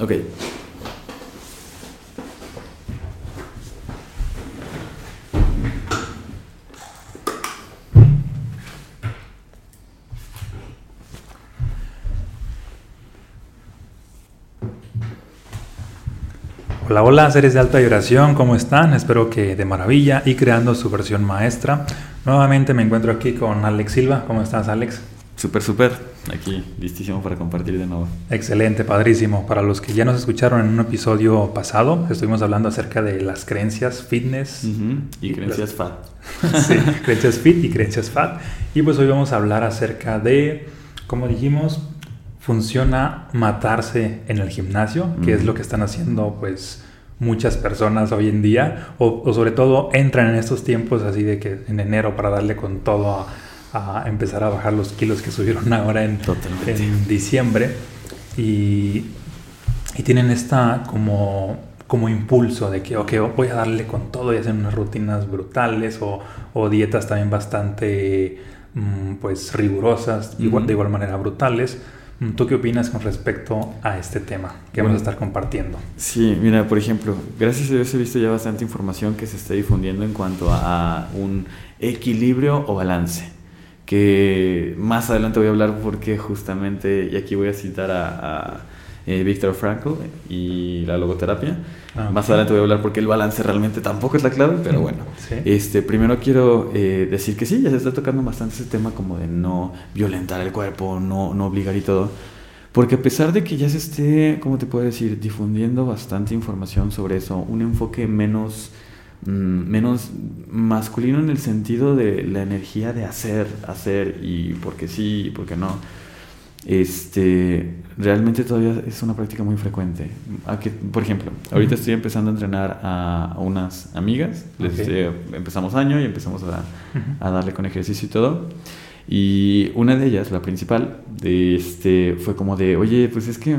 Ok. Hola, hola, seres de alta vibración, ¿cómo están? Espero que de maravilla y creando su versión maestra. Nuevamente me encuentro aquí con Alex Silva. ¿Cómo estás, Alex? Súper, súper. Aquí, listísimo para compartir de nuevo. Excelente, padrísimo. Para los que ya nos escucharon en un episodio pasado, estuvimos hablando acerca de las creencias fitness. Y creencias fat. sí, creencias fit y creencias fat. Y pues hoy vamos a hablar acerca de, como dijimos, funciona matarse en el gimnasio, que es lo que están haciendo pues muchas personas hoy en día, o, sobre todo entran en estos tiempos así de que en enero para darle con todo a, empezar a bajar los kilos que subieron ahora en, en diciembre. Y, y, tienen esta como, como impulso de que, ok, voy a darle con todo y hacer unas rutinas brutales o, o dietas también bastante mm, pues rigurosas, igual, de igual manera brutales. ¿Tú qué opinas con respecto a este tema que vamos a estar compartiendo? Sí, mira, por ejemplo, gracias a Dios he visto ya bastante información que se está difundiendo en cuanto a un equilibrio o balance. Que más adelante voy a hablar porque justamente, y aquí voy a citar a eh, Víctor Frankl y la logoterapia. Ah, Más adelante voy a hablar porque el balance realmente tampoco es la clave, pero bueno. Este, primero quiero eh, decir que sí, ya se está tocando bastante ese tema como de no violentar el cuerpo, no, no obligar y todo. Porque a pesar de que ya se esté, ¿cómo te puedo decir?, difundiendo bastante información sobre eso, un enfoque menos, menos masculino en el sentido de la energía de hacer, hacer y porque sí y porque no este, realmente todavía es una práctica muy frecuente. por ejemplo, ahorita estoy empezando a entrenar a, unas amigas, eh, empezamos año y empezamos a, a, darle con ejercicio y todo. Y una de ellas, la principal, este, fue como de, oye, pues es que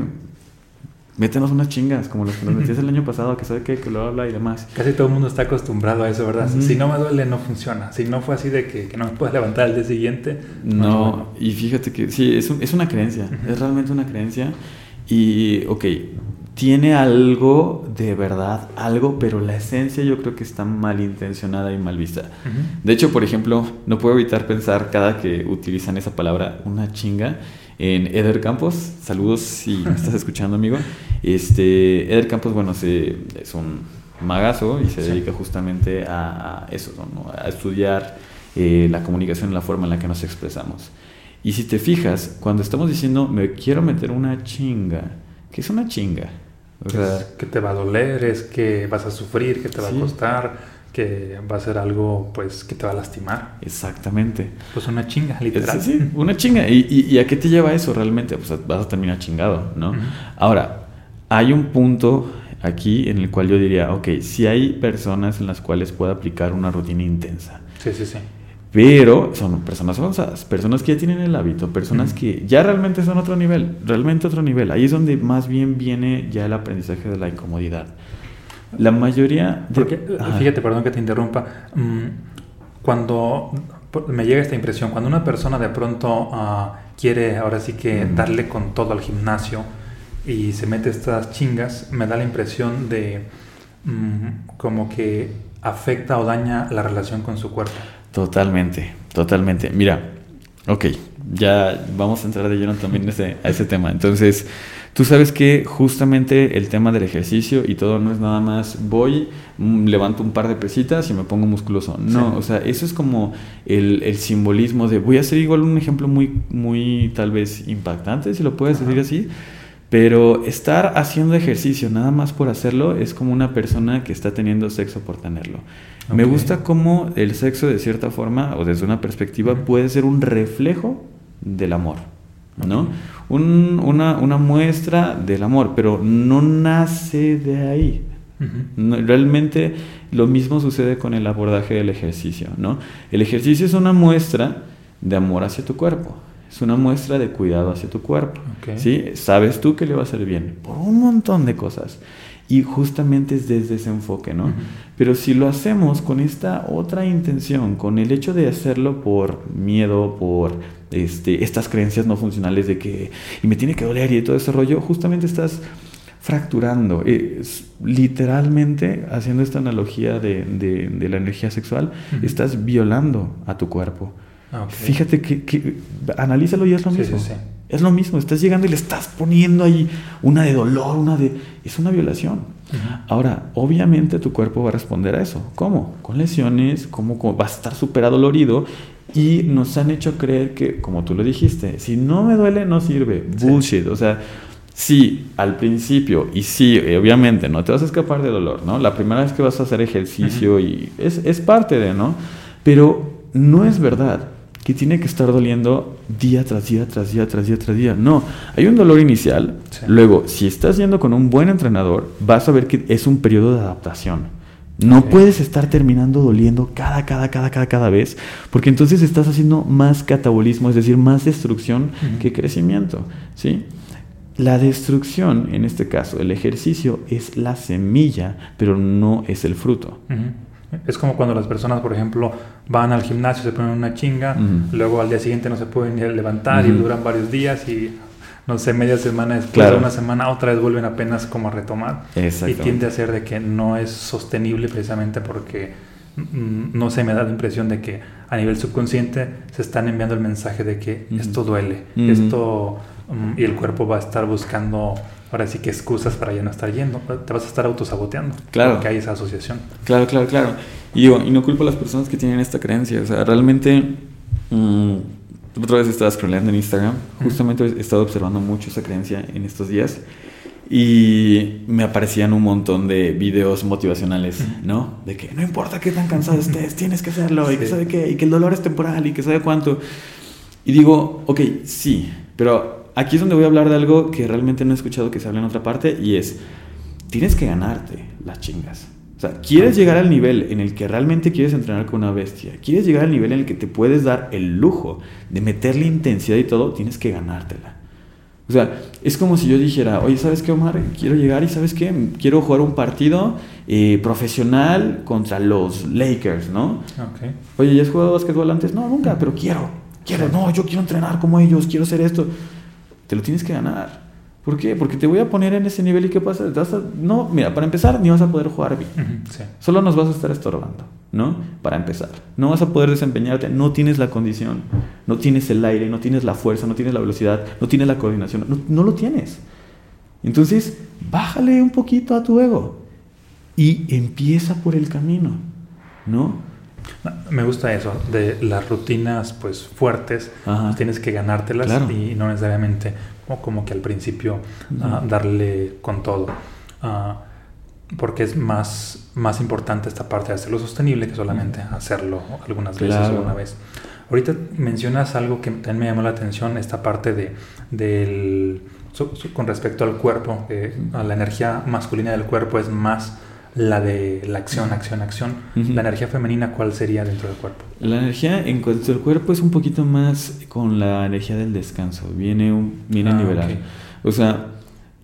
métenos unas chingas, como los que nos metías el año pasado, que sabe que, que lo habla y demás. Casi todo el mundo está acostumbrado a eso, ¿verdad? Si no me duele, no funciona. Si no fue así de que, que no me puedes levantar al día siguiente. No, y fíjate que sí, es, es una creencia, es realmente una creencia. Y, ok, tiene algo de verdad, algo, pero la esencia yo creo que está mal intencionada y mal vista. De hecho, por ejemplo, no puedo evitar pensar cada que utilizan esa palabra, una chinga en Eder Campos. Saludos si me estás escuchando, amigo. Este, Eder Campos, bueno, se, es un magazo y se dedica justamente a, eso, a estudiar eh, la comunicación, la forma en la que nos expresamos. Y si te fijas, cuando estamos diciendo me quiero meter una chinga, ¿qué es una chinga? O sea, que te va a doler, es que vas a sufrir, que te va a costar que va a ser algo pues que te va a lastimar. Exactamente. Pues una chinga, literal. Sí, sí una chinga. ¿Y, y, a qué te lleva eso realmente? Pues vas a terminar chingado, ¿no? Ahora, hay un punto aquí en el cual yo diría, ok, si hay personas en las cuales puedo aplicar una rutina intensa. Sí, sí, sí. Pero son personas avanzadas, personas que ya tienen el hábito, personas que ya realmente son otro nivel, realmente otro nivel. Ahí es donde más bien viene ya el aprendizaje de la incomodidad. La mayoría... Porque, fíjate, perdón que te interrumpa. Mm, cuando me llega esta impresión, cuando una persona de pronto ah, quiere ahora sí que darle con todo al gimnasio y se mete estas chingas, me da la impresión de mm, como que afecta o daña la relación con su cuerpo. Totalmente, totalmente. Mira, ok, ya vamos a entrar de lleno también ese, a ese tema. Entonces, Tú sabes que justamente el tema del ejercicio y todo no es nada más voy, mm, levanto un par de pesitas y me pongo musculoso. No, o sea, eso es como el, simbolismo de voy a hacer igual un ejemplo muy, muy tal vez impactante, si lo puedes decir así. Pero estar haciendo ejercicio nada más por hacerlo es como una persona que está teniendo sexo por tenerlo. Me gusta cómo el sexo de cierta forma o desde una perspectiva puede ser un reflejo del amor. ¿no? una, muestra del amor, pero no nace de ahí. realmente lo mismo sucede con el abordaje del ejercicio, ¿no? El ejercicio es una muestra de amor hacia tu cuerpo, es una muestra de cuidado hacia tu cuerpo, ¿sí? Sabes tú que le va a hacer bien por un montón de cosas. Y justamente es desde ese enfoque, ¿no? Pero si lo hacemos con esta otra intención, con el hecho de hacerlo por miedo, por este, estas creencias no funcionales de que y me tiene que doler y todo ese rollo, justamente estás fracturando, es, literalmente haciendo esta analogía de, de, la energía sexual, estás violando a tu cuerpo. Ah, Fíjate que, analízalo y es lo mismo. Es lo mismo, estás llegando y le estás poniendo ahí una de dolor, una de... Es una violación. Ahora, obviamente tu cuerpo va a responder a eso. ¿Cómo? Con lesiones, ¿cómo, va a estar súper adolorido y nos han hecho creer que, como tú lo dijiste, si no me duele no sirve. Bullshit. O sea, sí, al principio, y sí, eh, obviamente, no te vas a escapar de dolor, ¿no? La primera vez que vas a hacer ejercicio y es, es parte de, ¿no? Pero no es verdad que tiene que estar doliendo día tras día, tras día, tras día, tras día. No, hay un dolor inicial. Luego, si estás yendo con un buen entrenador, vas a ver que es un periodo de adaptación. No puedes estar terminando doliendo cada, cada, cada, cada, cada vez, porque entonces estás haciendo más catabolismo, es decir, más destrucción que crecimiento, ¿sí? La destrucción, en este caso, el ejercicio es la semilla, pero no es el fruto. Es como cuando las personas, por ejemplo, van al gimnasio, se ponen una chinga, luego al día siguiente no se pueden levantar y duran varios días y no sé, media semana después de una semana, otra vez vuelven apenas como a retomar. Y tiende a ser de que no es sostenible precisamente porque mm, no se me da la impresión de que a nivel subconsciente se están enviando el mensaje de que esto duele, esto mm, y el cuerpo va a estar buscando ahora sí que excusas para ya no estar yendo, te vas a estar autosaboteando. Claro. Porque hay esa asociación. Claro, claro, claro. Y y no culpo a las personas que tienen esta creencia, o sea, realmente mm, otra vez estaba scrolleando en Instagram. Justamente he estado observando mucho esa creencia en estos días. Y me aparecían un montón de videos motivacionales, ¿no? De que no importa qué tan cansado estés, tienes que hacerlo, y que sabe qué, y que el dolor es temporal, y que sabe cuánto. Y digo, ok, sí, pero aquí es donde voy a hablar de algo que realmente no he escuchado que se hable en otra parte, y es, tienes que ganarte las chingas. O sea, quieres llegar al nivel en el que realmente quieres entrenar con una bestia, quieres llegar al nivel en el que te puedes dar el lujo de meterle intensidad y todo, tienes que ganártela. O sea, es como si yo dijera, oye, ¿sabes qué, Omar? Quiero llegar y ¿sabes qué? Quiero jugar un partido eh, profesional contra los Lakers, ¿no? Okay. Oye, ¿ya has jugado básquetbol antes? No, nunca, pero quiero, quiero, no, yo quiero entrenar como ellos, quiero hacer esto. Te lo tienes que ganar. ¿Por qué? Porque te voy a poner en ese nivel y ¿qué pasa? no, mira, para empezar ni vas a poder jugar bien. Solo nos vas a estar estorbando, ¿no? Para empezar. No vas a poder desempeñarte, no tienes la condición, no tienes el aire, no tienes la fuerza, no tienes la velocidad, no tienes la coordinación, no, no lo tienes. Entonces, bájale un poquito a tu ego y empieza por el camino, ¿no? Me gusta eso, de las rutinas pues fuertes, pues, tienes que ganártelas y no necesariamente como que al principio ah, darle con todo. Ah, porque es más, más importante esta parte de hacerlo sostenible que solamente hacerlo algunas veces o una vez. Ahorita mencionas algo que también me llamó la atención, esta parte de, del, con respecto al cuerpo, a la energía masculina del cuerpo es más la de la acción, acción, acción. La energía femenina, ¿cuál sería dentro del cuerpo? La energía en cuanto al cuerpo es un poquito más con la energía del descanso, viene, un, viene ah, liberal. O sea,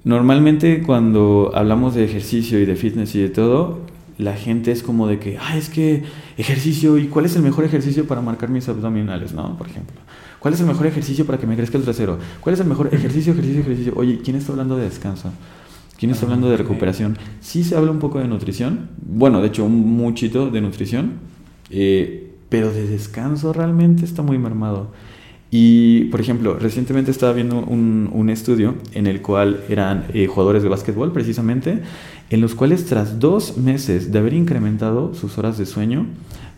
normalmente cuando hablamos de ejercicio y de fitness y de todo, la gente es como de que, ah, es que ejercicio, ¿y cuál es el mejor ejercicio para marcar mis abdominales, no? Por ejemplo. ¿Cuál es el mejor ejercicio para que me crezca el trasero? ¿Cuál es el mejor ejercicio, ejercicio, ejercicio? Oye, ¿quién está hablando de descanso? ¿Quién está hablando de recuperación? Sí se habla un poco de nutrición, bueno, de hecho un muchito de nutrición, eh, pero de descanso realmente está muy mermado. Y, por ejemplo, recientemente estaba viendo un, un estudio en el cual eran eh, jugadores de básquetbol, precisamente, en los cuales tras dos meses de haber incrementado sus horas de sueño,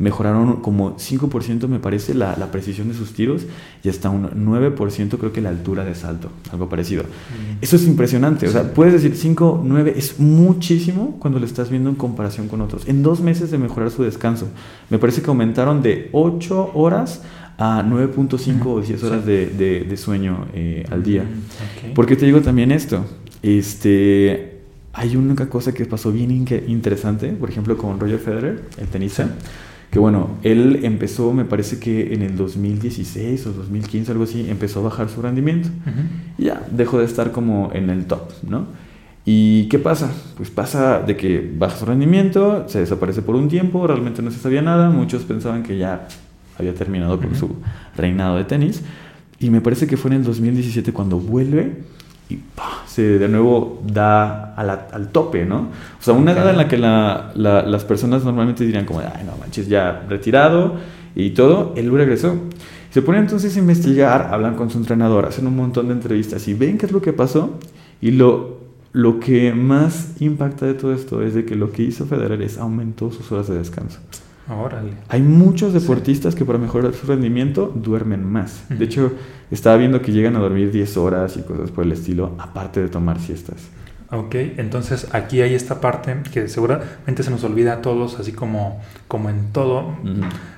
mejoraron como 5% me parece la, la, precisión de sus tiros y hasta un 9% creo que la altura de salto, algo parecido. Mm. Eso es impresionante, o sea, puedes decir 5, 9 es muchísimo cuando lo estás viendo en comparación con otros. En dos meses de mejorar su descanso, me parece que aumentaron de 8 horas a 9.5 o 10 horas de, de, sueño eh, al día. Mm, ¿Por qué te digo también esto? Este, hay una cosa que pasó bien interesante, por ejemplo, con Roger Federer, el tenista, que bueno, él empezó, me parece que en el 2016 o 2015, algo así, empezó a bajar su rendimiento. Y ya, dejó de estar como en el top, ¿no? ¿Y qué pasa? Pues pasa de que baja su rendimiento, se desaparece por un tiempo, realmente no se sabía nada, muchos pensaban que ya había terminado con su reinado de tenis. Y me parece que fue en el 2017 cuando vuelve y se de nuevo da al tope, ¿no? O sea, una edad en la que las personas normalmente dirían como, ay, no manches, ya retirado y todo, él regresó. Se pone entonces a investigar, hablan con su entrenador, hacen un montón de entrevistas y ven qué es lo que pasó. Y lo, lo que más impacta de todo esto es de que lo que hizo Federer es aumentó sus horas de descanso. Órale. Hay muchos deportistas que para mejorar su rendimiento duermen más. De hecho, estaba viendo que llegan a dormir 10 horas y cosas por el estilo, aparte de tomar siestas. Ok, entonces aquí hay esta parte que seguramente se nos olvida a todos, así como, como en todo.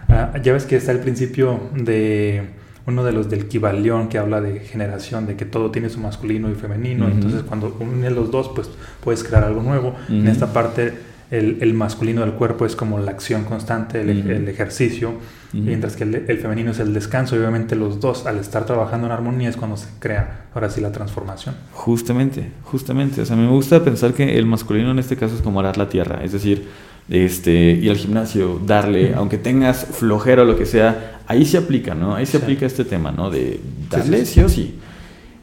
Ah, ya ves que está el principio de uno de los del Kibalión que habla de generación, de que todo tiene su masculino y femenino. Entonces, cuando unes los dos, pues puedes crear algo nuevo. En esta parte, el, masculino del cuerpo es como la acción constante, el, ejercicio, mientras que el, femenino es el descanso. Y obviamente, los dos, al estar trabajando en armonía, es cuando se crea ahora sí la transformación. Justamente, justamente. O sea, me gusta pensar que el masculino en este caso es como arar la tierra, es decir, este, ir al gimnasio, darle, aunque tengas flojera o lo que sea, ahí se aplica, ¿no? Ahí se aplica este tema, ¿no? De darle sí, o sí.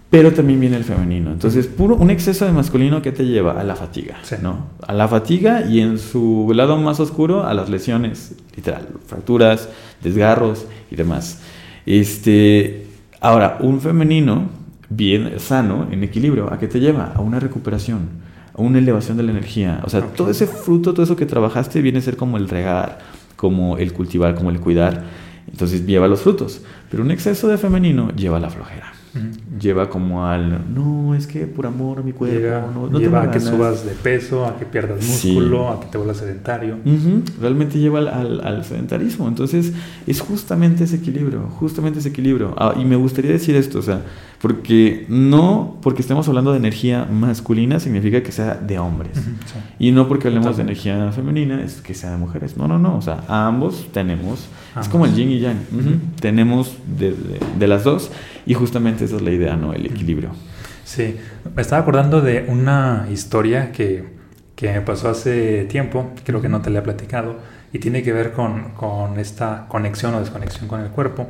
Pero también viene el femenino. Entonces, puro, un exceso de masculino que te lleva a la fatiga, ¿no? A la fatiga y en su lado más oscuro a las lesiones, literal, fracturas, desgarros y demás. Este, ahora, un femenino bien sano, en equilibrio, ¿a qué te lleva? A una recuperación una elevación de la energía. O sea, todo ese fruto, todo eso que trabajaste viene a ser como el regar, como el cultivar, como el cuidar. Entonces lleva los frutos. Pero un exceso de femenino lleva a la flojera. Lleva como al, no, es que por amor a mi cuerpo. lleva a que subas de peso, a que pierdas músculo, a que te vuelvas sedentario. Realmente lleva al, al, sedentarismo. Entonces es justamente ese equilibrio, justamente ese equilibrio. Ah, y me gustaría decir esto, o sea, porque no porque estemos hablando de energía masculina significa que sea de hombres. Y no porque hablemos de energía femenina es que sea de mujeres. No, no, no. O sea, ambos tenemos. Es como el yin y yang. Tenemos de, de, las dos. Y justamente esa es la idea, ¿no? El equilibrio. Sí. Me estaba acordando de una historia que, que me pasó hace tiempo. Creo que no te la he platicado. Y tiene que ver con, con esta conexión o desconexión con el cuerpo.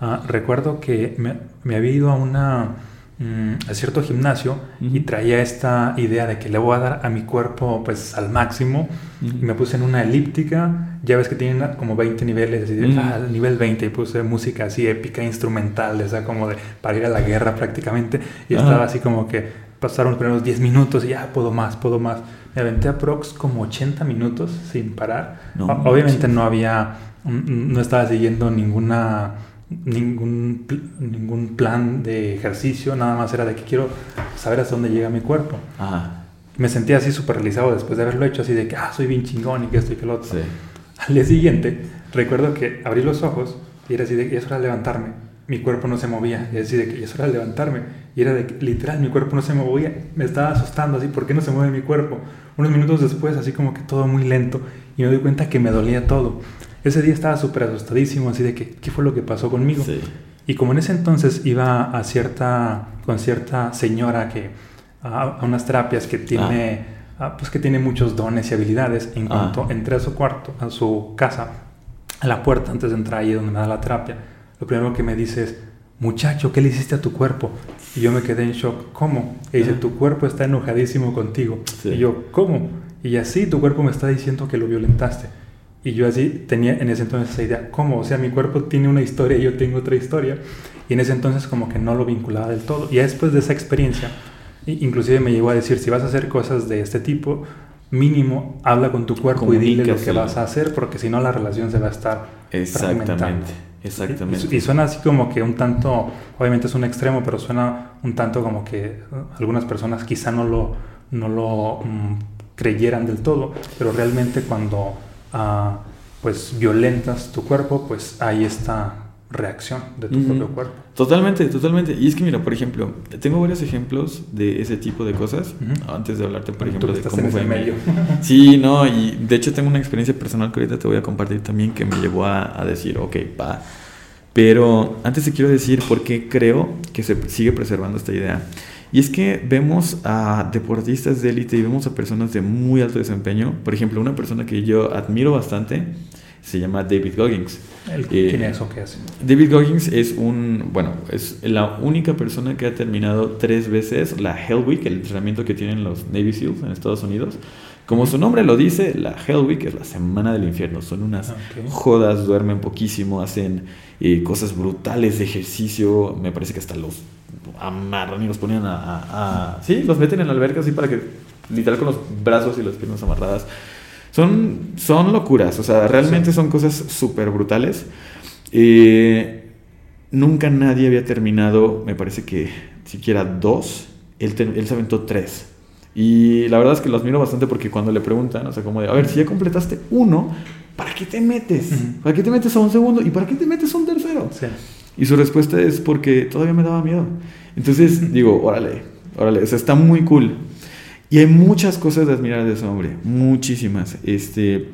Ah, recuerdo que me, había ido a una a cierto gimnasio y traía esta idea de que le voy a dar a mi cuerpo pues al máximo. Y me puse en una elíptica. Ya ves que tienen como 20 niveles así de, ah, nivel 20 y puse música así épica instrumental esa como de para ir a la guerra prácticamente. Y estaba así como que pasaron los primeros 10 minutos y ya puedo más puedo más. Me aventé a prox como 80 minutos sin parar. Obviamente no había no estaba siguiendo ninguna ningún, ningún plan de ejercicio, nada más era de que quiero saber hasta dónde llega mi cuerpo. Me sentía así súper realizado después de haberlo hecho, así de que, ah, soy bien chingón y que esto y que lo otro. Al día siguiente, recuerdo que abrí los ojos y era así de que, es hora de levantarme. Mi cuerpo no se movía, y así de que, es hora de levantarme. Y era de que, literal, mi cuerpo no se movía. Me estaba asustando así, ¿por qué no se mueve mi cuerpo? Unos minutos después, así como que todo muy lento, y me doy cuenta que me dolía todo. Ese día estaba súper asustadísimo, así de que, ¿qué fue lo que pasó conmigo? Y como en ese entonces iba a cierta, con cierta señora que, a, unas terapias que tiene, ah. pues que tiene muchos dones y habilidades, en ah. cuanto entré a su cuarto, a su casa, a la puerta antes de entrar ahí donde me da la terapia, lo primero que me dice es, muchacho, ¿qué le hiciste a tu cuerpo? Y yo me quedé en shock, ¿cómo? Y dice, tu cuerpo está enojadísimo contigo. Y yo, ¿cómo? Y así tu cuerpo me está diciendo que lo violentaste. Y yo así tenía en ese entonces esa idea, ¿cómo? O sea, mi cuerpo tiene una historia y yo tengo otra historia. Y en ese entonces como que no lo vinculaba del todo. Y después de esa experiencia, inclusive me llegó a decir, si vas a hacer cosas de este tipo, mínimo habla con tu cuerpo y dile lo que vas a hacer, porque si no la relación se va a estar Exactamente. Exactamente. Y, suena así como que un tanto, obviamente es un extremo, pero suena un tanto como que algunas personas quizá no lo, no lo mm, creyeran del todo, pero realmente cuando pues violentas tu cuerpo, pues hay esta reacción de tu propio cuerpo. Totalmente, totalmente. Y es que mira, por ejemplo, tengo varios ejemplos de ese tipo de cosas. Antes de hablarte, por ejemplo, de cómo fue medio. Sí, no, y de hecho tengo una experiencia personal que ahorita te voy a compartir también que me llevó a, a decir, ok, pa. Pero antes te quiero decir por qué creo que se sigue preservando esta idea. Y es que vemos a deportistas de élite y vemos a personas de muy alto desempeño. Por ejemplo, una persona que yo admiro bastante se llama David Goggins. ¿El, ¿Quién es o qué hace? David Goggins es un, bueno, es la única persona que ha terminado tres veces la Hell Week, el entrenamiento que tienen los Navy SEALs en Estados Unidos. Como su nombre lo dice, la Hell Week es la semana del infierno. Son unas jodas, duermen poquísimo, hacen eh, cosas brutales de ejercicio. Me parece que hasta los amarran y los ponen a, Sí, los meten en la alberca así para que, literal, con los brazos y las piernas amarradas. Son, son locuras, o sea, realmente son cosas súper brutales. Eh, nunca nadie había terminado, me parece que siquiera dos. Él, él se aventó tres. Y la verdad es que lo admiro bastante porque cuando le preguntan, o sea, como de, a ver, si ya completaste uno, ¿para qué te metes? ¿Para qué te metes a un segundo? ¿Y para qué te metes a un tercero? Y su respuesta es porque todavía me daba miedo. Entonces digo, órale, órale, o sea, está muy cool. Y hay muchas cosas de admirar de ese hombre, muchísimas. Este,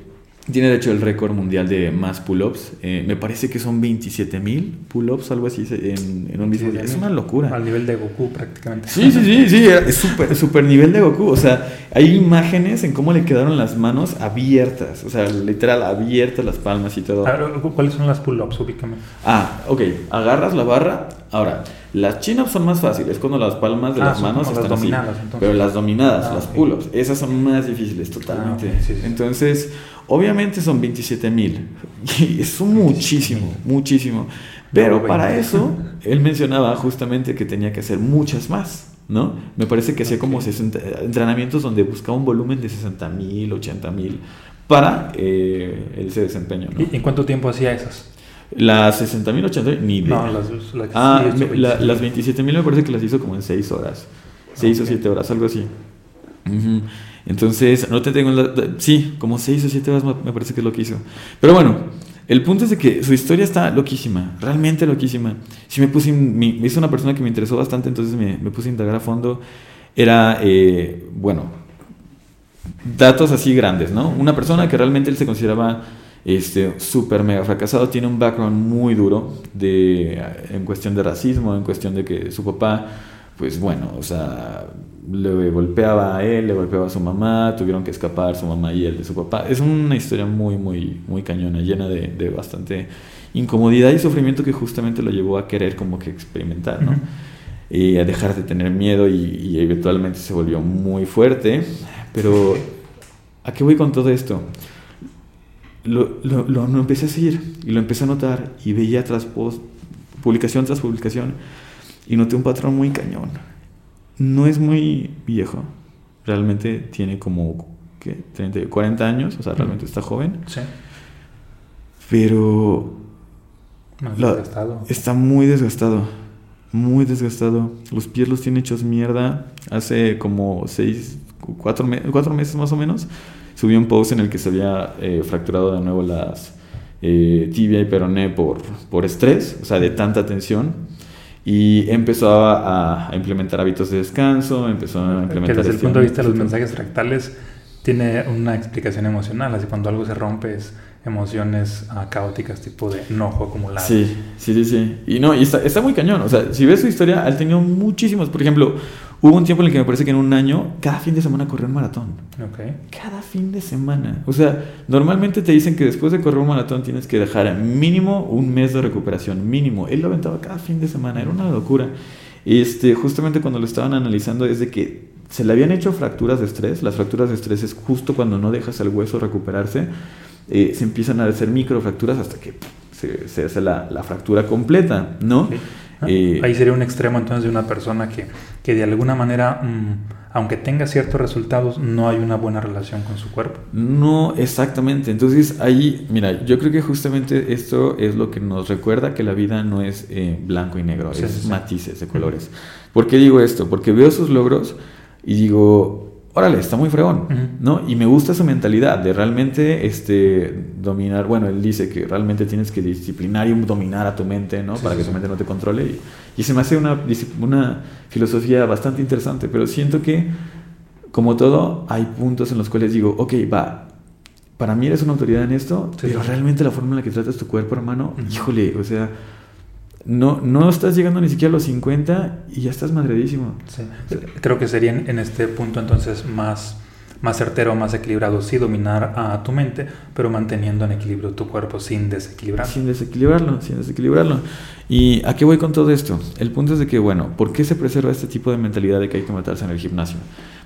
tiene de hecho el récord mundial de más pull-ups. Eh, me parece que son 27 mil pull-ups, algo así, en, un mismo día. Es una locura. Al nivel de Goku prácticamente. Sí, sí, sí, sí, es súper super nivel de Goku. O sea, hay imágenes en cómo le quedaron las manos abiertas. O sea, literal, abiertas las palmas y todo. ¿Cuáles son las pull-ups, ubícame? Ah, ok. Agarras la barra. Ahora, las chin-ups son más fáciles, cuando las palmas de ah, las manos están las dominadas, así. Pero las dominadas, ah, las pull-ups, esas son más difíciles totalmente. Ah, Entonces Obviamente son 27 mil. Es muchísimo, muchísimo. Pero para eso, él mencionaba justamente que tenía que hacer muchas más. ¿no? Me parece que hacía como 60 entrenamientos donde buscaba un volumen de 60 mil, 80 mil para eh, ese desempeño. ¿no? ¿Y en cuánto tiempo hacía esas? Las 60 mil, 80 mil, ni idea. No, las, las, ah, las 27 mil me parece que las hizo como en 6 horas. 6 o 7 horas, algo así. Entonces, no te tengo la, Sí, como 6 o 7 horas me parece que es lo que hizo. Pero bueno, el punto es de que su historia está loquísima, realmente loquísima. Si me puse, me, hizo una persona que me interesó bastante, entonces me, puse a indagar a fondo. Era, eh, bueno, datos así grandes, ¿no? Una persona que realmente él se consideraba este súper mega fracasado, tiene un background muy duro de, en cuestión de racismo, en cuestión de que su papá, pues bueno, o sea, le golpeaba a él, le golpeaba a su mamá, tuvieron que escapar su mamá y él de su papá. Es una historia muy, muy, muy cañona, llena de, bastante incomodidad y sufrimiento que justamente lo llevó a querer como que experimentar, ¿no? Y a dejar de tener miedo y, eventualmente se volvió muy fuerte. Pero, ¿a qué voy con todo esto? Lo, lo, lo, empecé a seguir y lo empecé a notar y veía tras post, publicación tras publicación y noté un patrón muy cañón no es muy viejo. Realmente tiene como ¿qué? 30, 40 años, o sea, realmente está joven. Sí. Pero desgastado. está muy desgastado. Muy desgastado. Los pies los tiene hechos mierda. Hace como 6, 4, meses más o menos. Subió un post en el que se había eh, fracturado de nuevo las eh, tibia y peroné por, por estrés, o sea, de tanta tensión y empezó a, implementar hábitos de descanso, empezó a implementar... Que desde el punto de vista de los mensajes fractales tiene una explicación emocional, así cuando algo se rompe es emociones ah, caóticas tipo de enojo acumulado. Sí, sí, sí, sí. Y no, y está, está muy cañón, o sea, si ves su historia, ha tenido muchísimos, por ejemplo, Hubo un tiempo en el que me parece que en un año, cada fin de semana corrió un maratón. Okay. Cada fin de semana. O sea, normalmente te dicen que después de correr un maratón tienes que dejar mínimo un mes de recuperación, mínimo. Él lo aventaba cada fin de semana, era una locura. Este, justamente cuando lo estaban analizando es de que se le habían hecho fracturas de estrés. Las fracturas de estrés es justo cuando no dejas al hueso recuperarse. Eh, se empiezan a hacer microfracturas hasta que se, hace la, la, fractura completa, ¿no? Ahí sería un extremo entonces de una persona que, que de alguna manera, mm, aunque tenga ciertos resultados, no hay una buena relación con su cuerpo. No, exactamente. Entonces ahí, mira, yo creo que justamente esto es lo que nos recuerda que la vida no es eh, blanco y negro, es matices de colores. ¿Por qué digo esto? Porque veo sus logros y digo, órale, está muy fregón, ¿no? Y me gusta su mentalidad de realmente este, dominar, bueno, él dice que realmente tienes que disciplinar y dominar a tu mente, ¿no? Para que tu mente no te controle. Y, y, se me hace una, una filosofía bastante interesante, pero siento que, como todo, hay puntos en los cuales digo, ok, va, para mí eres una autoridad en esto, pero realmente la forma en la que tratas tu cuerpo, hermano, híjole, o sea no, no estás llegando ni siquiera a los 50 y ya estás madredísimo. Creo que sería en, este punto entonces más más certero, más equilibrado, sí dominar a tu mente, pero manteniendo en equilibrio tu cuerpo sin desequilibrarlo. Sin desequilibrarlo, sin desequilibrarlo. ¿Y a qué voy con todo esto? El punto es de que, bueno, ¿por qué se preserva este tipo de mentalidad de que hay que matarse en el gimnasio?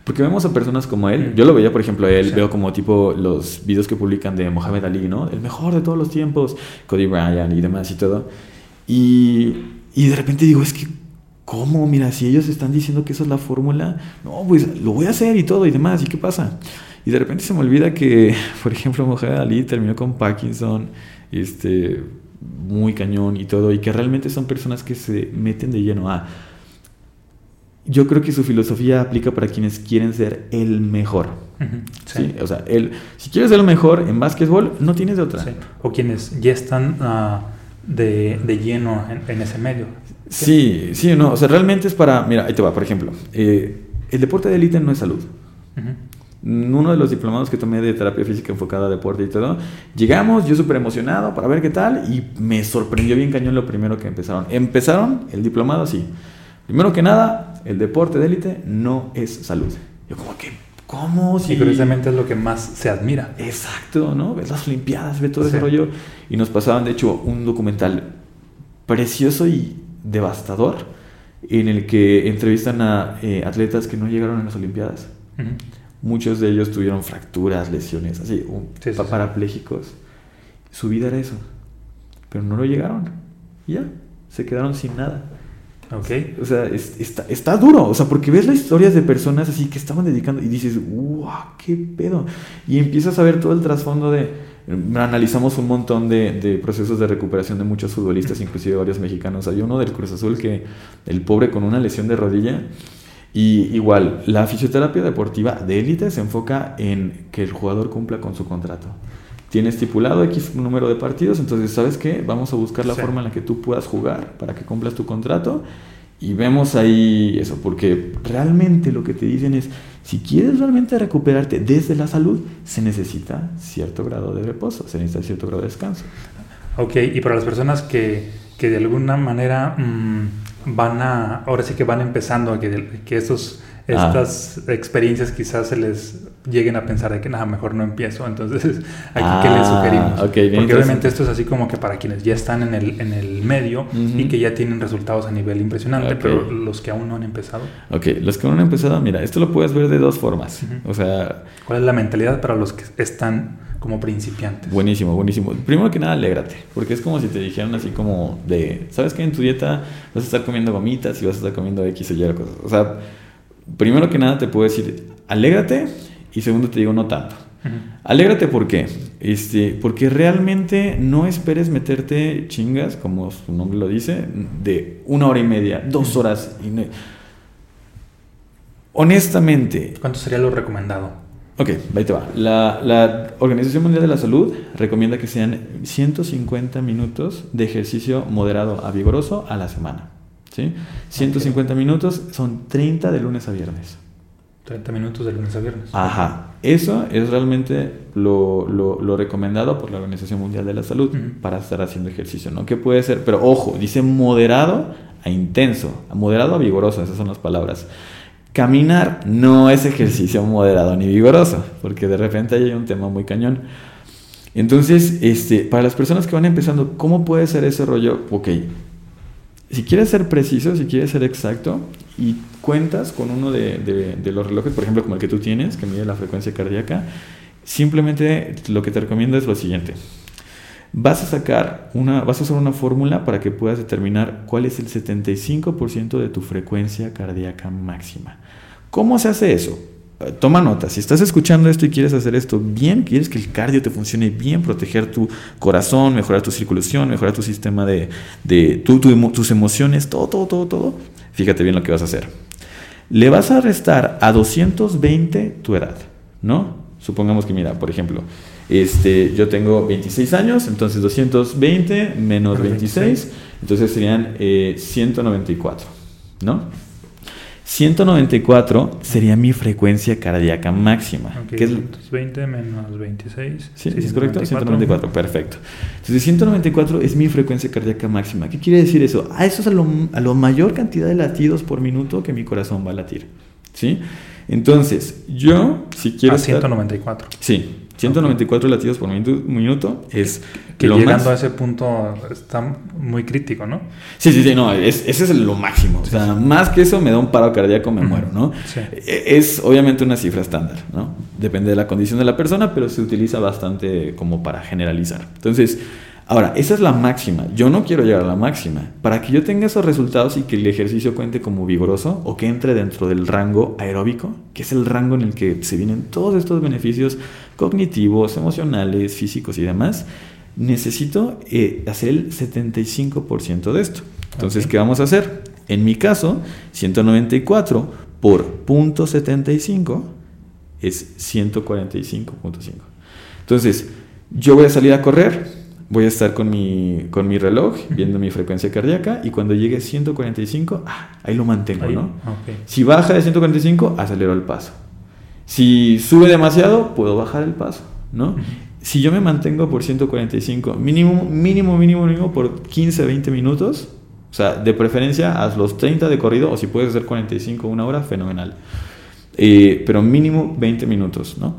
Porque vemos a personas como él, yo lo veía, por ejemplo, a él, veo como tipo los videos que publican de Mohamed Ali, ¿no? El mejor de todos los tiempos, Cody Bryant y demás y todo. Y, y de repente digo, es que ¿Cómo? Mira, si ellos están diciendo que esa es la fórmula, no, pues lo voy a hacer y todo y demás, ¿y qué pasa? Y de repente se me olvida que, por ejemplo, Mohamed Ali terminó con Parkinson, este, muy cañón y todo, y que realmente son personas que se meten de lleno a... Yo creo que su filosofía aplica para quienes quieren ser el mejor. sí. O sea, el, si quieres ser el mejor en básquetbol, no tienes de otra. O quienes ya están uh, de, de, lleno en, en ese medio. Sí, sí, no, o sea, realmente es para, mira, ahí te va, por ejemplo, eh, el deporte de élite no es salud. Uno de los diplomados que tomé de terapia física enfocada a deporte y todo, llegamos, yo súper emocionado para ver qué tal, y me sorprendió bien cañón lo primero que empezaron. Empezaron el diplomado así. Primero que nada, el deporte de élite no es salud. Yo como que, ¿cómo? Si... Y precisamente es lo que más se admira. Exacto, ¿no? Ves las Olimpiadas, ves todo ese rollo. Y nos pasaban, de hecho, un documental precioso y devastador en el que entrevistan a eh, atletas que no llegaron a las Olimpiadas. Muchos de ellos tuvieron fracturas, lesiones, así, un, parapléjicos. Su vida era eso. Pero no lo llegaron. Y ya, se quedaron sin nada. Okay. O sea, está, está, duro, o sea, porque ves las historias de personas así que estaban dedicando y dices, ¡wow! ¡Qué pedo! Y empiezas a ver todo el trasfondo de, analizamos un montón de, procesos de recuperación de muchos futbolistas, inclusive varios mexicanos. Hay uno del Cruz Azul que el pobre con una lesión de rodilla. Y igual, la fisioterapia deportiva de élite se enfoca en que el jugador cumpla con su contrato. Tiene estipulado X número de partidos, entonces, ¿sabes qué? Vamos a buscar la forma en la que tú puedas jugar para que cumplas tu contrato. Y vemos ahí eso, porque realmente lo que te dicen es, si quieres realmente recuperarte desde la salud, se necesita cierto grado de reposo, se necesita cierto grado de descanso. Ok, y para las personas que, que de alguna manera mmm, van a, ahora sí que van empezando a que, que estos Ah. estas experiencias quizás se les lleguen a pensar de que nada, mejor no empiezo. Entonces, aquí que les ah, sugerimos. Porque obviamente esto es así como que para quienes ya están en el, en el medio y que ya tienen resultados a nivel impresionante, pero los que aún no han empezado. Ok, los que aún no han empezado, mira, esto lo puedes ver de dos formas. O sea... ¿Cuál es la mentalidad para los que están como principiantes? Buenísimo, buenísimo. Primero que nada, alégrate, porque es como si te dijeran así como de, ¿sabes que en tu dieta vas a estar comiendo gomitas y vas a estar comiendo X o Y cosas? O sea primero que nada te puedo decir, alégrate y segundo te digo, no tanto. Alégrate ¿por qué? Este, porque realmente no esperes meterte chingas, como su nombre lo dice, de una hora y media, dos horas. Y Honestamente. ¿Cuánto sería lo recomendado? Ok, ahí te va. La, la, Organización Mundial de la Salud recomienda que sean 150 minutos de ejercicio moderado a vigoroso a la semana. ¿Sí? 150 minutos son 30 de lunes a viernes. 30 minutos de lunes a viernes. Ajá. Eso es realmente lo, lo, recomendado por la Organización Mundial de la Salud para estar haciendo ejercicio, ¿no? Que puede ser, pero ojo, dice moderado a intenso, moderado a vigoroso, esas son las palabras. Caminar no es ejercicio moderado ni vigoroso, porque de repente hay un tema muy cañón. Entonces, este, para las personas que van empezando, ¿cómo puede ser ese rollo? Ok, si quieres ser preciso, si quieres ser exacto y cuentas con uno de, los relojes, por ejemplo, como el que tú tienes, que mide la frecuencia cardíaca, simplemente lo que te recomiendo es lo siguiente. Vas a sacar una, vas a usar una fórmula para que puedas determinar cuál es el 75% de tu frecuencia cardíaca máxima. ¿Cómo se hace eso? Toma nota, si estás escuchando esto y quieres hacer esto bien, quieres que el cardio te funcione bien, proteger tu corazón, mejorar tu circulación, mejorar tu sistema de, de tus emociones, todo, todo, todo, todo, fíjate bien lo que vas a hacer. Le vas a restar a 220 tu edad, ¿no? Supongamos que, mira, por ejemplo, este, yo tengo 26 años, entonces 220 menos 26, entonces serían 194, eh, ¿no? 194 sería mi frecuencia cardíaca máxima. Okay, es 20 menos 26. Sí, ¿es correcto? 194, perfecto. Entonces 194 es mi frecuencia cardíaca máxima. ¿Qué quiere decir eso? Ah, eso es a lo, a lo mayor cantidad de latidos por minuto que mi corazón va a latir. ¿Sí? Entonces, yo, si quiero... A 194. sí, 194 latidos por minuto, minuto es Que lo llegando más- a ese punto está muy crítico, ¿no? Sí, sí, sí, no, es- ese es lo máximo. O sea, más que eso me da un paro cardíaco, me muero, ¿no? Sí. E- Es obviamente una cifra estándar, ¿no? Depende de la condición de la persona, pero se utiliza bastante como para generalizar. Entonces, ahora, esa es la máxima. Yo no quiero llegar a la máxima. Para que yo tenga esos resultados y que el ejercicio cuente como vigoroso o que entre dentro del rango aeróbico, que es el rango en el que se vienen todos estos beneficios cognitivos, emocionales, físicos y demás, necesito eh, hacer el 75% de esto. Entonces. ¿qué vamos a hacer? En mi caso, 194 por punto 75 es 145.5. Entonces, yo voy a salir a correr, voy a estar con mi, con mi reloj, viendo mi frecuencia cardíaca, y cuando llegue a 145, ah, ahí lo mantengo, Ahí, ¿no? Si baja de 145, acelero el paso. Si sube demasiado, puedo bajar el paso, ¿no? Si yo me mantengo por 145, mínimo, mínimo, mínimo, mínimo por 15, 20 minutos, o sea, de preferencia haz los 30 de corrido, o si puedes hacer 45, una hora, fenomenal. Eh, pero mínimo 20 minutos, ¿no?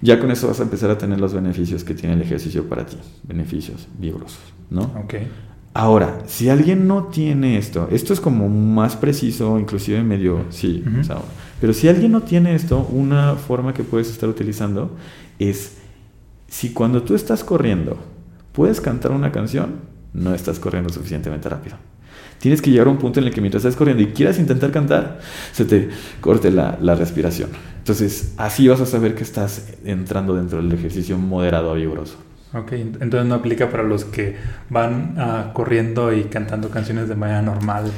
Ya con eso vas a empezar a tener los beneficios que tiene el ejercicio para ti, beneficios vigorosos, ¿no? Ok. Ahora, si alguien no tiene esto, esto es como más preciso, inclusive medio, sí, o sea, pero si alguien no tiene esto, una forma que puedes estar utilizando es, si cuando tú estás corriendo puedes cantar una canción, no estás corriendo suficientemente rápido. Tienes que llegar a un punto en el que mientras estás corriendo y quieras intentar cantar, se te corte la, la respiración. Entonces, así vas a saber que estás entrando dentro del ejercicio moderado a vigoroso. Ok, entonces no aplica para los que van ah, corriendo y cantando canciones de manera normal.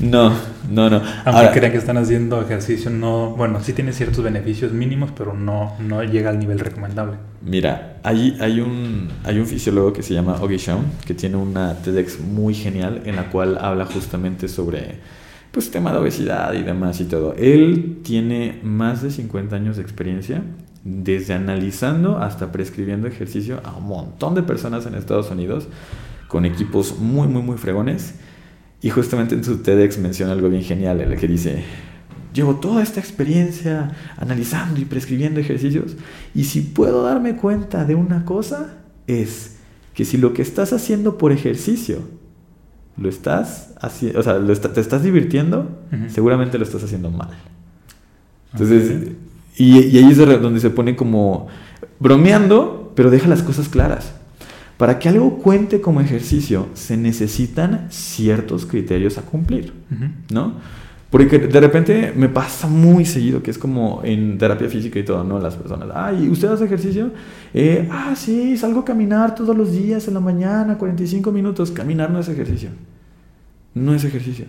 No, no, no. Aunque Ahora, crean que están haciendo ejercicio, no, bueno, sí tiene ciertos beneficios mínimos, pero no, no llega al nivel recomendable. Mira, hay, hay, un, hay un fisiólogo que se llama Ogi Shawn, que tiene una TEDx muy genial en la cual habla justamente sobre pues tema de obesidad y demás y todo. Él tiene más de 50 años de experiencia desde analizando hasta prescribiendo ejercicio a un montón de personas en Estados Unidos con equipos muy, muy, muy fregones. Y justamente en su TEDx menciona algo bien genial, en el que dice, llevo toda esta experiencia analizando y prescribiendo ejercicios y si puedo darme cuenta de una cosa es que si lo que estás haciendo por ejercicio lo estás haciendo, o sea, lo está- te estás divirtiendo, seguramente lo estás haciendo mal. Entonces, y, y ahí es de- donde se pone como bromeando, pero deja las cosas claras. Para que algo cuente como ejercicio, se necesitan ciertos criterios a cumplir. ¿no? Porque de repente me pasa muy seguido que es como en terapia física y todo, ¿no? Las personas, ay, ¿usted hace ejercicio? Eh, ah, sí, salgo a caminar todos los días en la mañana, 45 minutos. Caminar no es ejercicio. No es ejercicio.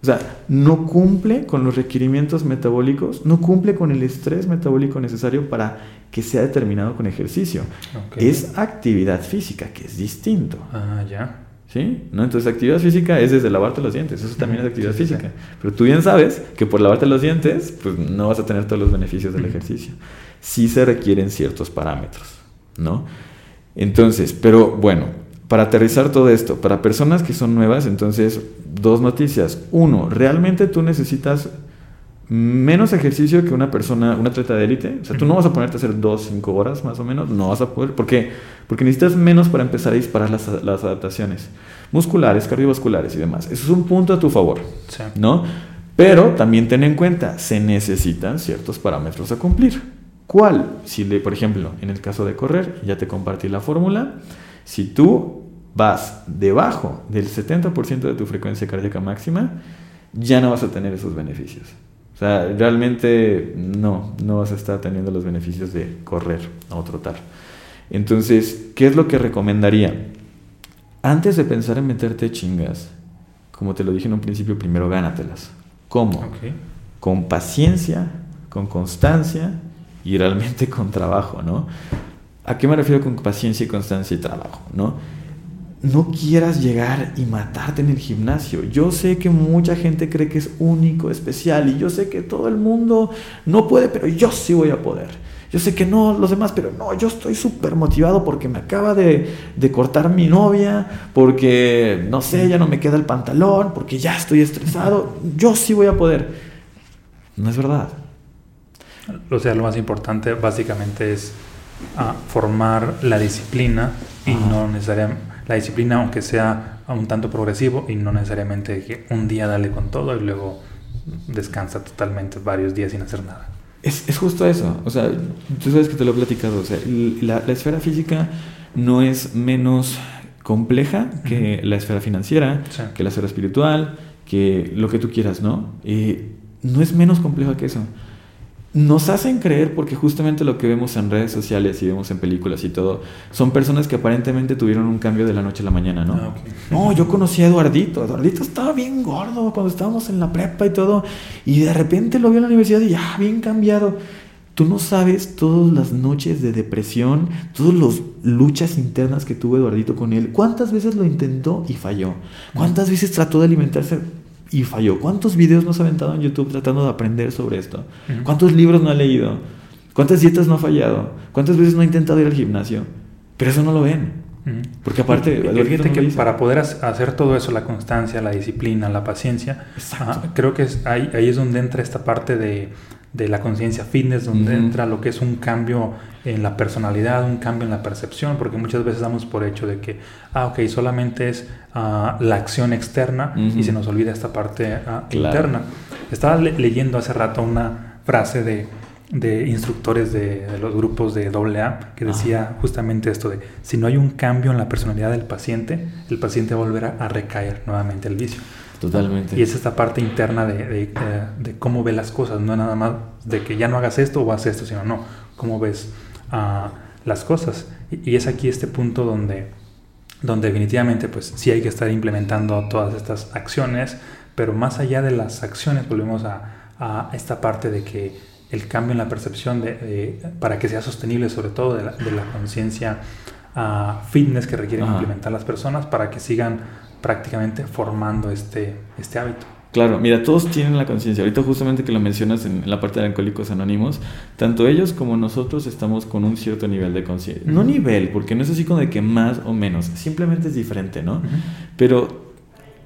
O sea, no cumple con los requerimientos metabólicos, no cumple con el estrés metabólico necesario para que sea determinado con ejercicio. Es actividad física, que es distinto. Ah, ya. ¿Sí? ¿No? Entonces, actividad física es desde lavarte los dientes. Eso también es actividad sí, sí, física. Pero tú bien sabes que por lavarte los dientes, pues no vas a tener todos los beneficios del ejercicio. Sí se requieren ciertos parámetros, ¿no? Entonces, pero bueno, para aterrizar todo esto, para personas que son nuevas, entonces, dos noticias. Uno, realmente tú necesitas menos ejercicio que una persona, un atleta de élite. O sea, tú no vas a ponerte a hacer dos, cinco horas más o menos. No vas a poder. ¿Por qué? Porque necesitas menos para empezar a disparar las, las adaptaciones musculares, cardiovasculares y demás. Eso es un punto a tu favor, Sí. ¿no? Pero también ten en cuenta, se necesitan ciertos parámetros a cumplir. ¿Cuál? Si, le, por ejemplo, en el caso de correr, ya te compartí la fórmula. Si tú vas debajo del 70% de tu frecuencia cardíaca máxima, ya no vas a tener esos beneficios. O sea, realmente no, no vas a estar teniendo los beneficios de correr o trotar. Entonces, ¿qué es lo que recomendaría? Antes de pensar en meterte chingas, como te lo dije en un principio, primero gánatelas. ¿Cómo? Con paciencia, con constancia y realmente con trabajo, ¿no? ¿A qué me refiero con paciencia y constancia y trabajo, no? No quieras llegar y matarte en el gimnasio. Yo sé que mucha gente cree que es único, especial, y yo sé que todo el mundo no puede, pero yo sí voy a poder. Yo sé que no los demás, pero no, yo estoy súper motivado porque me acaba de, de cortar mi novia, porque, no sé, ya no me queda el pantalón, porque ya estoy estresado. Yo sí voy a poder. No es verdad. O sea, lo más importante básicamente es ah, formar la disciplina y no necesariamente la disciplina, aunque sea un tanto progresivo y no necesariamente que un día dale con todo y luego descansa totalmente varios días sin hacer nada. Es, es justo eso, o sea, tú sabes que te lo he platicado, o sea, la, la esfera física no es menos compleja que la esfera financiera, que la esfera espiritual, que lo que tú quieras, ¿no? Eh, no es menos compleja que eso nos hacen creer porque justamente lo que vemos en redes sociales y vemos en películas y todo son personas que aparentemente tuvieron un cambio de la noche a la mañana, ¿no? Ah, no, yo conocí a Eduardito. Eduardito estaba bien gordo cuando estábamos en la prepa y todo. Y de repente lo vi en la universidad y ya, bien cambiado. Tú no sabes todas las noches de depresión, todas las luchas internas que tuvo Eduardito con él. ¿Cuántas veces lo intentó y falló? ¿Cuántas veces trató de alimentarse y falló. ¿Cuántos videos no se ha aventado en YouTube tratando de aprender sobre esto? ¿Cuántos libros no ha leído? ¿Cuántas dietas no ha fallado? ¿Cuántas veces no ha intentado ir al gimnasio? Pero eso no lo ven. Porque aparte, fíjate que para poder hacer todo eso, la constancia, la disciplina, la paciencia, creo que es, ahí, ahí es donde entra esta parte de, de la conciencia fitness, donde entra lo que es un cambio en la personalidad, un cambio en la percepción, porque muchas veces damos por hecho de que, ah, ok, solamente es ah, la acción externa y se nos olvida esta parte ah, interna. Estaba leyendo hace rato una frase de, de instructores de, los grupos de AA que decía justamente esto de, si no hay un cambio en la personalidad del paciente, el paciente volverá a recaer nuevamente el vicio. Totalmente. Y es esta parte interna de, de, de, cómo ve las cosas, no nada más de que ya no hagas esto o hagas esto, sino no, cómo ves las cosas. Y, es aquí este punto donde, donde definitivamente pues sí hay que estar implementando todas estas acciones, pero más allá de las acciones volvemos a, a esta parte de que el cambio en la percepción de, para que sea sostenible sobre todo de la, conciencia fitness que requieren implementar las personas para que sigan prácticamente formando este, este hábito. Claro, mira, todos tienen la conciencia. Ahorita justamente que lo mencionas en la parte de Alcohólicos Anónimos, tanto ellos como nosotros estamos con un cierto nivel de conciencia. No nivel, porque no es así como de que más o menos, simplemente es diferente, ¿no? Pero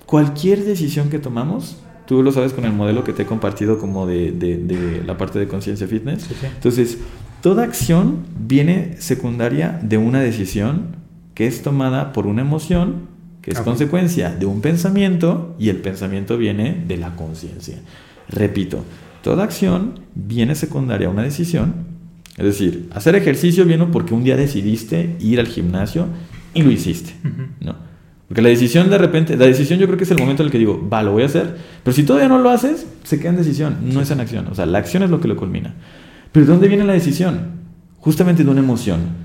cualquier decisión que tomamos, tú lo sabes con el modelo que te he compartido como de, de, la parte de conciencia fitness. Entonces, toda acción viene secundaria de una decisión que es tomada por una emoción que es consecuencia de un pensamiento y el pensamiento viene de la conciencia. Repito, toda acción viene secundaria a una decisión, es decir, hacer ejercicio viene porque un día decidiste ir al gimnasio y lo hiciste, ¿no? Porque la decisión de repente, la decisión yo creo que es el momento en el que digo, va, lo voy a hacer, pero si todavía no lo haces, se queda en decisión, no es en acción, o sea, la acción es lo que lo culmina. Pero ¿de dónde viene la decisión? Justamente de una emoción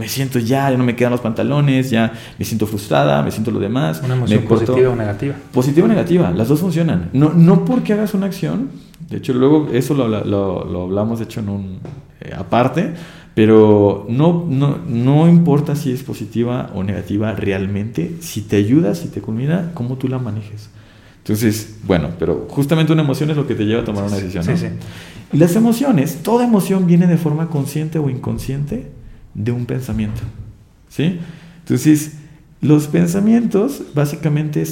me siento ya, ya no me quedan los pantalones, ya me siento frustrada, me siento lo demás. Una emoción positiva o negativa. Positiva o negativa, las dos funcionan. No, no porque hagas una acción, de hecho luego eso lo, lo, lo hablamos de hecho en un eh, aparte, pero no, no, no importa si es positiva o negativa realmente, si te ayuda, si te culmina, cómo tú la manejes. Entonces, bueno, pero justamente una emoción es lo que te lleva a tomar una decisión. Sí, sí. Y las emociones, toda emoción viene de forma consciente o inconsciente de un pensamiento. ¿Sí? Entonces, los pensamientos básicamente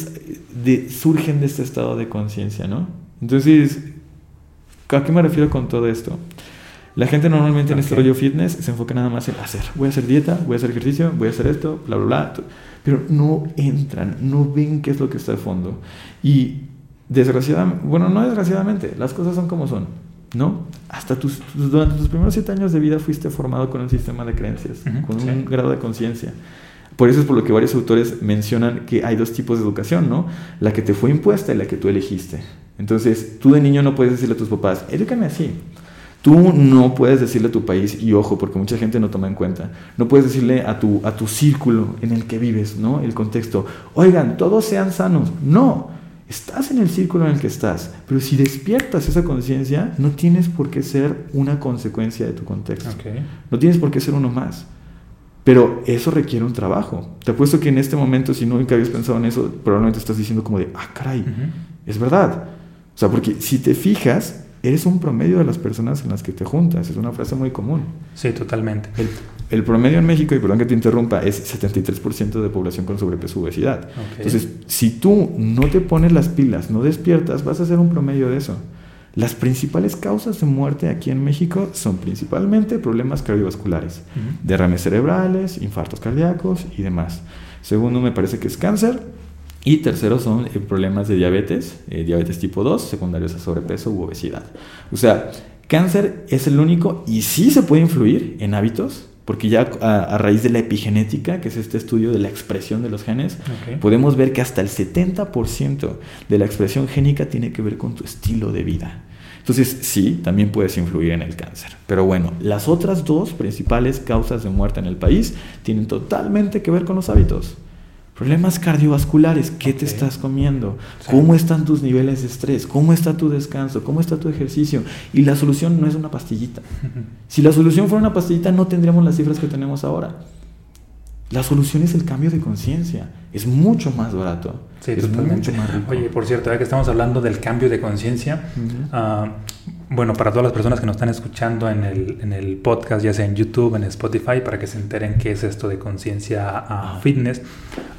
de, surgen de este estado de conciencia, ¿no? Entonces, ¿a qué me refiero con todo esto? La gente normalmente en este rollo fitness se enfoca nada más en hacer. Voy a hacer dieta, voy a hacer ejercicio, voy a hacer esto, bla, bla, bla. Pero no entran, no ven qué es lo que está de fondo. Y desgraciadamente, bueno, no desgraciadamente, las cosas son como son. ¿No? Hasta tus, durante tus primeros siete años de vida fuiste formado con un sistema de creencias, con un grado de conciencia. Por eso es por lo que varios autores mencionan que hay dos tipos de educación, ¿no? La que te fue impuesta y la que tú elegiste. Entonces, tú de niño no puedes decirle a tus papás, edúcame así. Tú no puedes decirle a tu país, y ojo, porque mucha gente no toma en cuenta, no puedes decirle a tu, a tu círculo en el que vives, ¿no? El contexto, oigan, todos sean sanos. No, Estás en el círculo en el que estás, pero si despiertas esa conciencia, no tienes por qué ser una consecuencia de tu contexto. No tienes por qué ser uno más. Pero eso requiere un trabajo. Te apuesto que en este momento, si nunca habías pensado en eso, probablemente estás diciendo como de, ah, caray, es verdad. O sea, porque si te fijas, eres un promedio de las personas en las que te juntas. Es una frase muy común. Sí, totalmente. El, promedio en México, y perdón que te interrumpa, es 73% de población con sobrepeso obesidad. Entonces, si tú no te pones las pilas, no despiertas, vas a ser un promedio de eso. Las principales causas de muerte aquí en México son principalmente problemas cardiovasculares, derrames cerebrales, infartos cardíacos y demás. Segundo, me parece que es cáncer. Y tercero son eh, problemas de diabetes, eh, diabetes tipo 2, secundarios a sobrepeso u obesidad. O sea, cáncer es el único y sí se puede influir en hábitos, porque ya a, raíz de la epigenética, que es este estudio de la expresión de los genes, podemos ver que hasta el 70% de la expresión génica tiene que ver con tu estilo de vida. Entonces, sí, también puedes influir en el cáncer. Pero bueno, las otras dos principales causas de muerte en el país tienen totalmente que ver con los hábitos. Problemas cardiovasculares, ¿qué te estás comiendo? ¿Cómo están tus niveles de estrés? ¿Cómo está tu descanso? ¿Cómo está tu ejercicio? Y la solución no es una pastillita. Si la solución fuera una pastillita, no tendríamos las cifras que tenemos ahora. La solución es el cambio de conciencia. Es mucho más barato. Sí, totalmente. Oye, por cierto, ya que estamos hablando del cambio de conciencia, ah, bueno, para todas las personas que nos están escuchando en el, en el, podcast, ya sea en YouTube, en Spotify, para que se enteren qué es esto de conciencia fitness,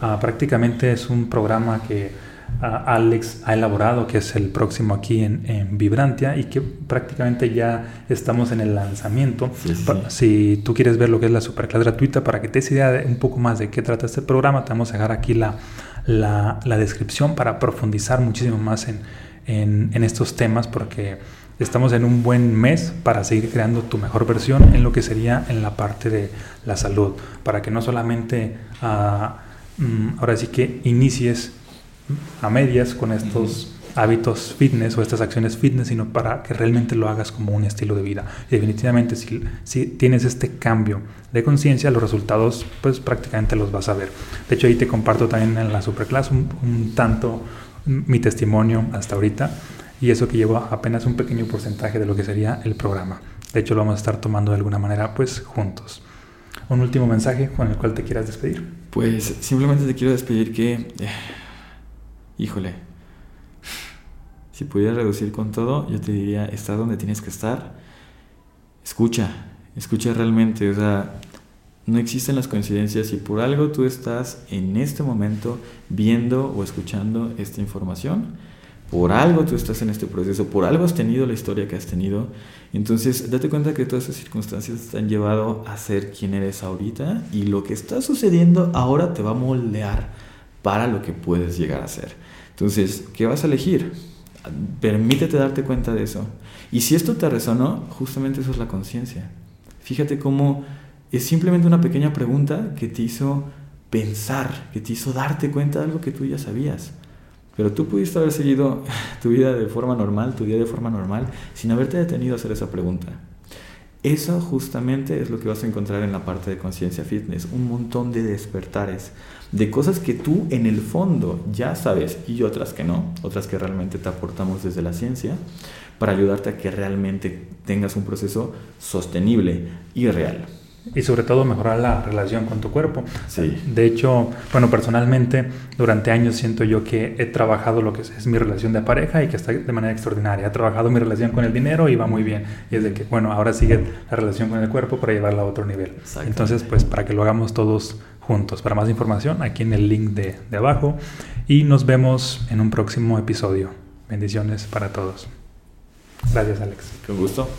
ah, prácticamente es un programa que Alex ha elaborado, que es el próximo aquí en, en, Vibrantia y que prácticamente ya estamos en el lanzamiento. Si tú quieres ver lo que es la superclase gratuita, para que te des idea de un poco más de qué trata este programa, te vamos a dejar aquí la, la, la descripción para profundizar muchísimo más en, en, en estos temas, porque estamos en un buen mes para seguir creando tu mejor versión en lo que sería en la parte de la salud, para que no solamente mm, ahora sí que inicies a medias con estos hábitos fitness o estas acciones fitness, sino para que realmente lo hagas como un estilo de vida. Y definitivamente si, si tienes este cambio de conciencia, los resultados pues prácticamente los vas a ver. De hecho ahí te comparto también en la superclass un tanto mi testimonio hasta ahorita y eso que llevo apenas un pequeño porcentaje de lo que sería el programa. De hecho, lo vamos a estar tomando de alguna manera, pues, juntos. Un último mensaje con el cual te quieras despedir. Pues simplemente te quiero despedir que, eh, híjole, si pudiera reducir con todo, yo te diría, está donde tienes que estar. Escucha, escucha realmente, o sea, no existen las coincidencias y por algo tú estás en este momento viendo o escuchando esta información por algo tú estás en este proceso, por algo has tenido la historia que has tenido. Entonces, date cuenta que todas esas circunstancias te han llevado a ser quien eres ahorita y lo que está sucediendo ahora te va a moldear para lo que puedes llegar a ser. Entonces, ¿qué vas a elegir? Permítete darte cuenta de eso. Y si esto te resonó, justamente eso es la conciencia. Fíjate cómo es simplemente una pequeña pregunta que te hizo pensar, que te hizo darte cuenta de algo que tú ya sabías. Pero tú pudiste haber seguido tu vida de forma normal, tu día de forma normal, sin haberte detenido a hacer esa pregunta. Eso justamente es lo que vas a encontrar en la parte de conciencia fitness, un montón de despertares, de cosas que tú en el fondo ya sabes y otras que no, otras que realmente te aportamos desde la ciencia, para ayudarte a que realmente tengas un proceso sostenible y real y sobre todo mejorar la relación con tu cuerpo. Sí. De hecho, bueno, personalmente durante años siento yo que he trabajado lo que es, mi relación de pareja y que está de manera extraordinaria. He trabajado mi relación con el dinero y va muy bien. Y es de que, bueno, ahora sigue la relación con el cuerpo para llevarla a otro nivel. Entonces, pues para que lo hagamos todos juntos. Para más información, aquí en el link de, de abajo. Y nos vemos en un próximo episodio. Bendiciones para todos. Gracias, Alex. Con gusto.